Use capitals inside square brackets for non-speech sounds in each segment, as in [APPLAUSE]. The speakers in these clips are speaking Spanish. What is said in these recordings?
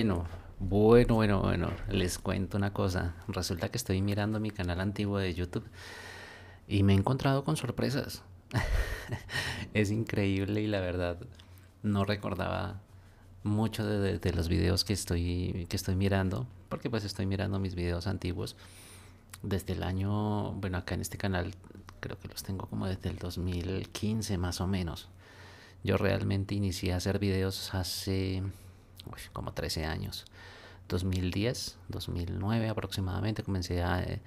Bueno, bueno, bueno, bueno, les cuento una cosa. Resulta que estoy mirando mi canal antiguo de YouTube y me he encontrado con sorpresas. [LAUGHS] es increíble y la verdad no recordaba mucho de, los videos que estoy, que estoy mirando, porque pues estoy mirando mis videos antiguos desde el año, bueno, acá en este canal creo que los tengo como desde el 2015 más o menos. Yo realmente inicié a hacer videos hace como 13 años. 2010, 2009 aproximadamente comencé a, eh,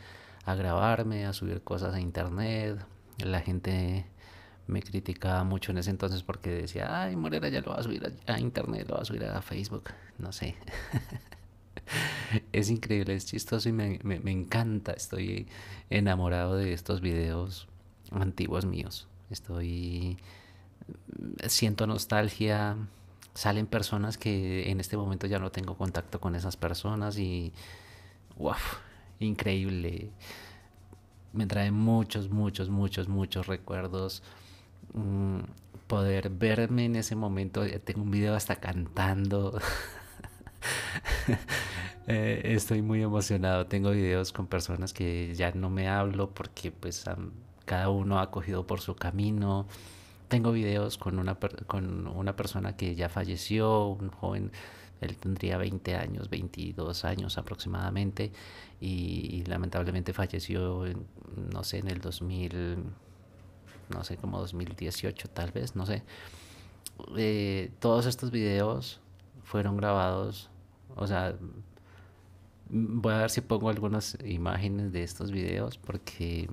a grabarme, a subir cosas a internet. La gente me criticaba mucho en ese entonces porque decía, ay, Morera ya lo va a subir a, internet, lo va a subir a Facebook, no sé. [LAUGHS] es increíble, es chistoso y me, me, encanta, estoy enamorado de estos videos antiguos míos. Estoy, siento nostalgia, salen personas que en este momento ya no tengo contacto con esas personas y, wow, increíble. Me trae muchos, muchos, muchos, muchos recuerdos Mm, poder verme en ese momento. Eh, tengo un video hasta cantando. [LAUGHS] Eh, estoy muy emocionado. Tengo videos con personas que ya no me hablo porque pues cada uno ha cogido por su camino. Tengo videos con una, con una persona que ya falleció, un joven, él tendría 20 años, 22 años aproximadamente, y, lamentablemente falleció, no sé, en el 2000 no sé, como 2018 tal vez, no sé. Eh, todos estos videos fueron grabados, o sea, voy a ver si pongo algunas imágenes de estos videos porque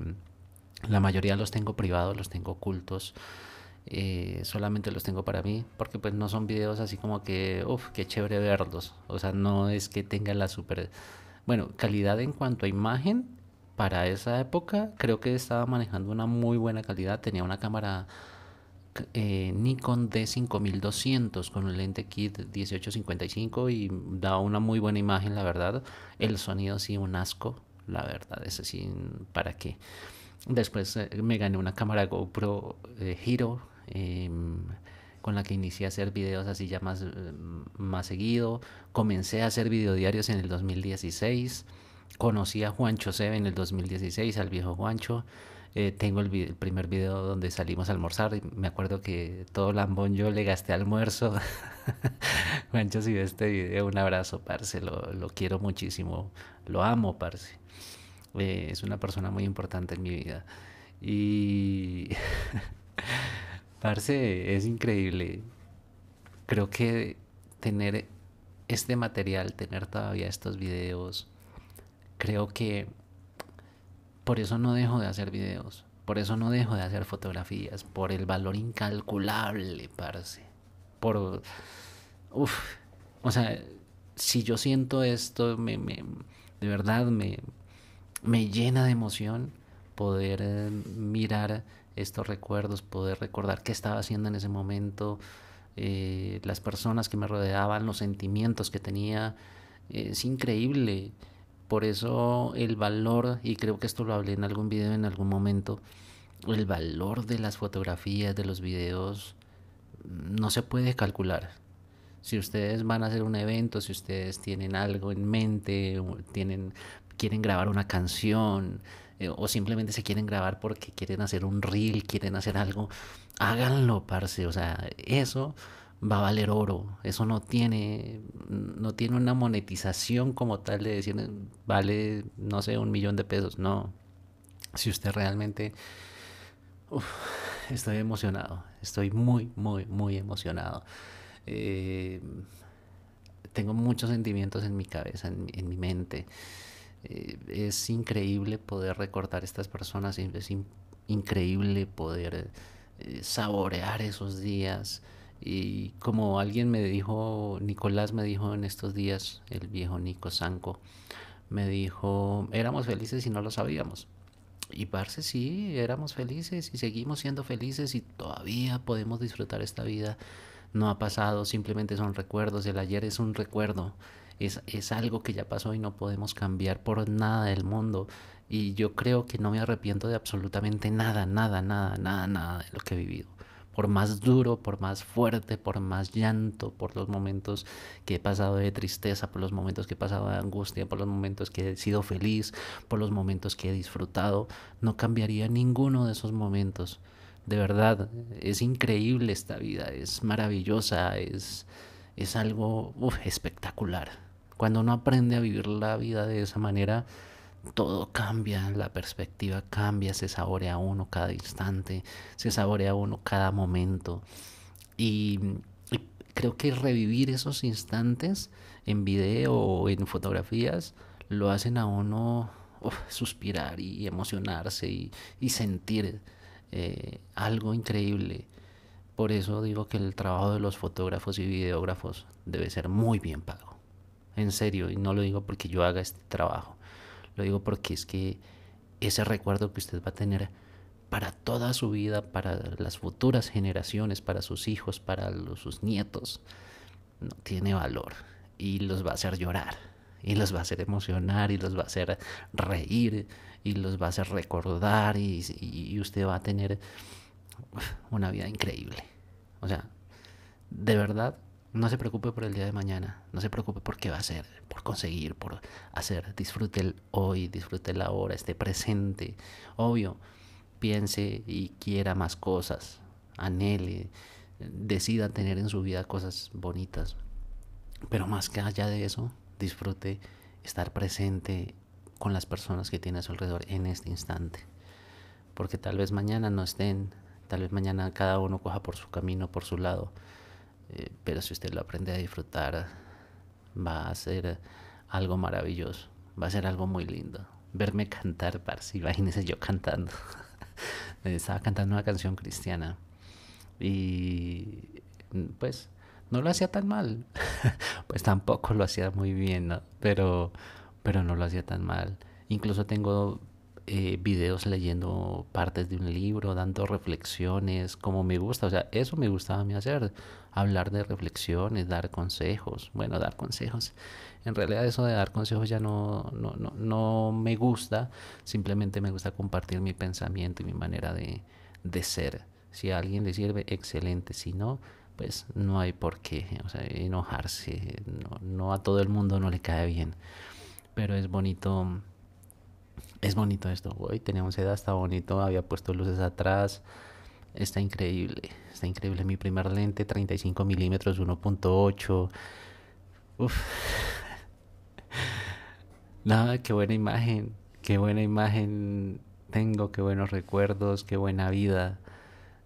la mayoría los tengo privados, los tengo ocultos. Eh, solamente los tengo para mí porque pues no son videos así como que uff qué chévere verlos o sea no es que tenga la super bueno calidad en cuanto a imagen para esa época creo que estaba manejando una muy buena calidad. Tenía una cámara eh, Nikon D5200 con un lente kit 1855 y daba una muy buena imagen, la verdad. El sonido sí, un asco, la verdad, ese sí, ¿para qué? Después eh, me gané una cámara GoPro eh, Hero em, con la que inicié a hacer videos así ya más, más seguido. Comencé a hacer videodiarios en el 2016. Conocí a Juancho Seve en el 2016, al viejo Juancho. Eh, tengo el, primer video donde salimos a almorzar. Y me acuerdo que todo lambón yo le gasté almuerzo. [LAUGHS] Juancho, si ve este video, un abrazo, parce. Lo, lo quiero muchísimo. Lo amo, parce. Eh, es una persona muy importante en mi vida. Y. [LAUGHS] parce, es increíble. Creo que tener este material, tener todavía estos videos creo que por eso no dejo de hacer videos, por eso no dejo de hacer fotografías, por el valor incalculable, parce. Por. Uf. O sea, si yo siento esto, me, me, de verdad me, me llena de emoción poder eh, mirar estos recuerdos, poder recordar qué estaba haciendo en ese momento, eh, las personas que me rodeaban, los sentimientos que tenía. Es increíble. Por eso el valor, y creo que esto lo hablé en algún video en algún momento, el valor de las fotografías, de los videos, no se puede calcular. Si ustedes van a hacer un evento, si ustedes tienen algo en mente, tienen, quieren grabar una canción, eh, o simplemente se quieren grabar porque quieren hacer un reel, quieren hacer algo, háganlo, parce. O sea, eso va a valer oro. Eso no tiene, no tiene una monetización como tal de decir vale, no sé, un millón de pesos. No. Si usted realmente... estoy emocionado. Estoy muy, muy, muy emocionado. Eh, tengo muchos sentimientos en mi cabeza, en, mi mente. Eh, es increíble poder recordar estas personas. Es increíble poder eh, saborear esos días. Y como alguien me dijo, Nicolás me dijo en estos días, el viejo Nico Sanco, me dijo, éramos felices y no lo sabíamos. Y parce, sí, éramos felices y seguimos siendo felices y todavía podemos disfrutar esta vida. No ha pasado, simplemente son recuerdos. El ayer es un recuerdo, es, es algo que ya pasó y no podemos cambiar por nada del mundo. Y yo creo que no me arrepiento de absolutamente nada, nada, nada, nada, nada de lo que he vivido por más duro, por más fuerte, por más llanto, por los momentos que he pasado de tristeza, por los momentos que he pasado de angustia, por los momentos que he sido feliz, por los momentos que he disfrutado, no cambiaría ninguno de esos momentos. De verdad, es increíble esta vida, es maravillosa, es, es algo espectacular. Cuando uno aprende a vivir la vida de esa manera, todo cambia, la perspectiva cambia, se saborea uno cada instante, se saborea uno cada momento. Y, creo que revivir esos instantes en video o en fotografías lo hacen a uno suspirar y emocionarse y, sentir eh, algo increíble. Por eso digo que el trabajo de los fotógrafos y videógrafos debe ser muy bien pago. En serio, y no lo digo porque yo haga este trabajo lo digo porque es que ese recuerdo que usted va a tener para toda su vida, para las futuras generaciones, para sus hijos, para sus nietos, no tiene valor y los va a hacer llorar y los va a hacer emocionar y los va a hacer reír y los va a hacer recordar y, y usted va a tener una vida increíble. O sea, de verdad no se preocupe por el día de mañana, no se preocupe por qué va a ser, por conseguir, por hacer. Disfrute el hoy, disfrute la hora, esté presente. Obvio, piense y quiera más cosas, anhele, decida tener en su vida cosas bonitas. Pero más que allá de eso, disfrute estar presente con las personas que tiene a su alrededor en este instante. Porque tal vez mañana no estén, tal vez mañana cada uno coja por su camino, por su lado eh, pero si usted lo aprende a disfrutar, va a ser algo maravilloso, va a ser algo muy lindo. Verme cantar, parce, imagínese yo cantando. [LAUGHS] Estaba cantando una canción cristiana y pues no lo hacía tan mal. [LAUGHS] pues tampoco lo hacía muy bien, ¿no? Pero, pero no lo hacía tan mal. Incluso tengo eh, videos leyendo partes de un libro, dando reflexiones, como me gusta. O sea, eso me gustaba a mí hacer, hablar de reflexiones, dar consejos. Bueno, dar consejos. En realidad eso de dar consejos ya no, no, no, no me gusta, simplemente me gusta compartir mi pensamiento y mi manera de, de ser. Si a alguien le sirve, excelente. Si no, pues no hay por qué o sea, enojarse. No, no a todo el mundo no le cae bien. Pero es bonito es bonito esto. Hoy tenemos edad, está bonito. Había puesto luces atrás. Está increíble. Está increíble. Mi primer lente, 35 milímetros, 1.8. Uf. [LAUGHS] Nada, qué buena imagen. Qué buena imagen tengo. Qué buenos recuerdos. Qué buena vida.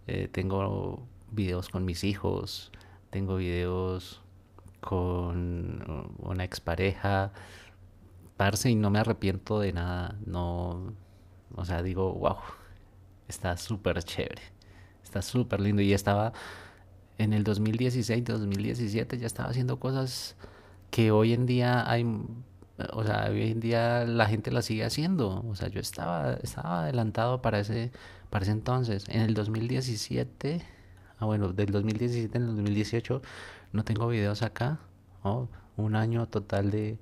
Eh, tengo videos con mis hijos. Tengo videos con una expareja parce y no me arrepiento de nada. No, o sea, digo, wow, está súper chévere, está súper lindo. Y estaba en el 2016, 2017, ya estaba haciendo cosas que hoy en día hay, o sea, hoy en día la gente las sigue haciendo. O sea, yo estaba, estaba adelantado para ese, para ese entonces. En el 2017, ah, bueno, del 2017 en el 2018 no tengo videos acá. Un año total de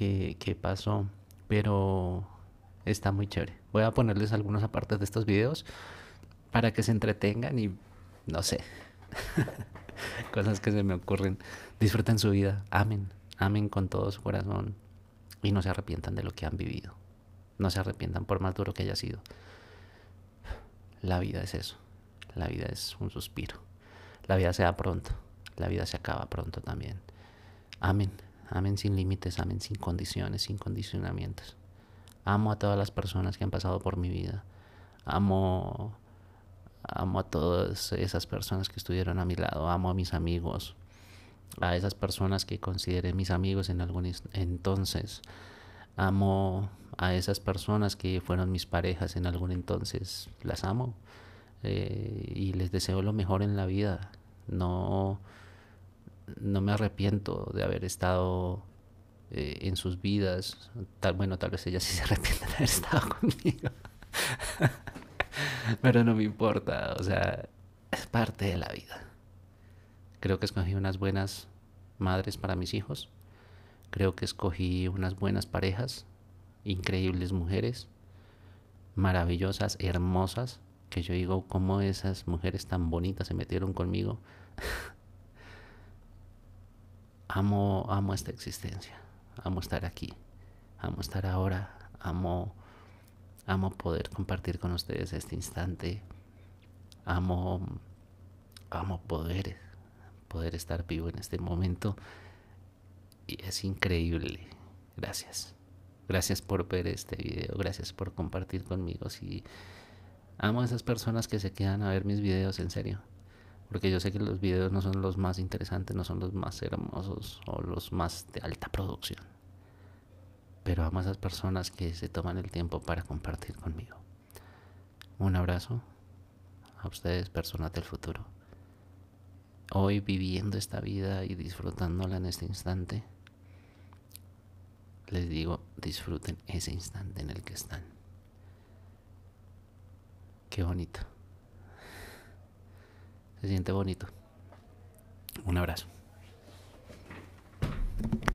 que, pasó, pero está muy chévere. Voy a ponerles algunos apartes de estos videos para que se entretengan y no sé, [LAUGHS] cosas que se me ocurren. Disfruten su vida, amen, amen con todo su corazón y no se arrepientan de lo que han vivido. No se arrepientan por más duro que haya sido. La vida es eso, la vida es un suspiro. La vida se da pronto, la vida se acaba pronto también. Amen Amen sin límites, amen sin condiciones, sin condicionamientos. Amo a todas las personas que han pasado por mi vida. Amo, amo a todas esas personas que estuvieron a mi lado. Amo a mis amigos. A esas personas que consideré mis amigos en algún entonces. Amo a esas personas que fueron mis parejas en algún entonces. Las amo. Eh, y les deseo lo mejor en la vida. No no me arrepiento de haber estado eh, en sus vidas. Tal, bueno, tal vez ella sí se [LAUGHS] arrepiente de haber estado conmigo. [LAUGHS] Pero no me importa, o sea, es parte de la vida. Creo que escogí unas buenas madres para mis hijos. Creo que escogí unas buenas parejas, increíbles mujeres, maravillosas, hermosas, que yo digo cómo esas mujeres tan bonitas se metieron conmigo. [LAUGHS] amo, amo esta existencia, amo estar aquí, amo estar ahora, amo, amo poder compartir con ustedes este instante, amo, amo poder, poder estar vivo en este momento y es increíble. Gracias. Gracias por ver este video, gracias por compartir conmigo. Si amo a esas personas que se quedan a ver mis videos en serio. Porque yo sé que los videos no son los más interesantes, no son los más hermosos o los más de alta producción. Pero amo a esas personas que se toman el tiempo para compartir conmigo. Un abrazo a ustedes, personas del futuro. Hoy viviendo esta vida y disfrutándola en este instante les digo, disfruten ese instante en el que están. Qué bonito. Se siente bonito. Un abrazo.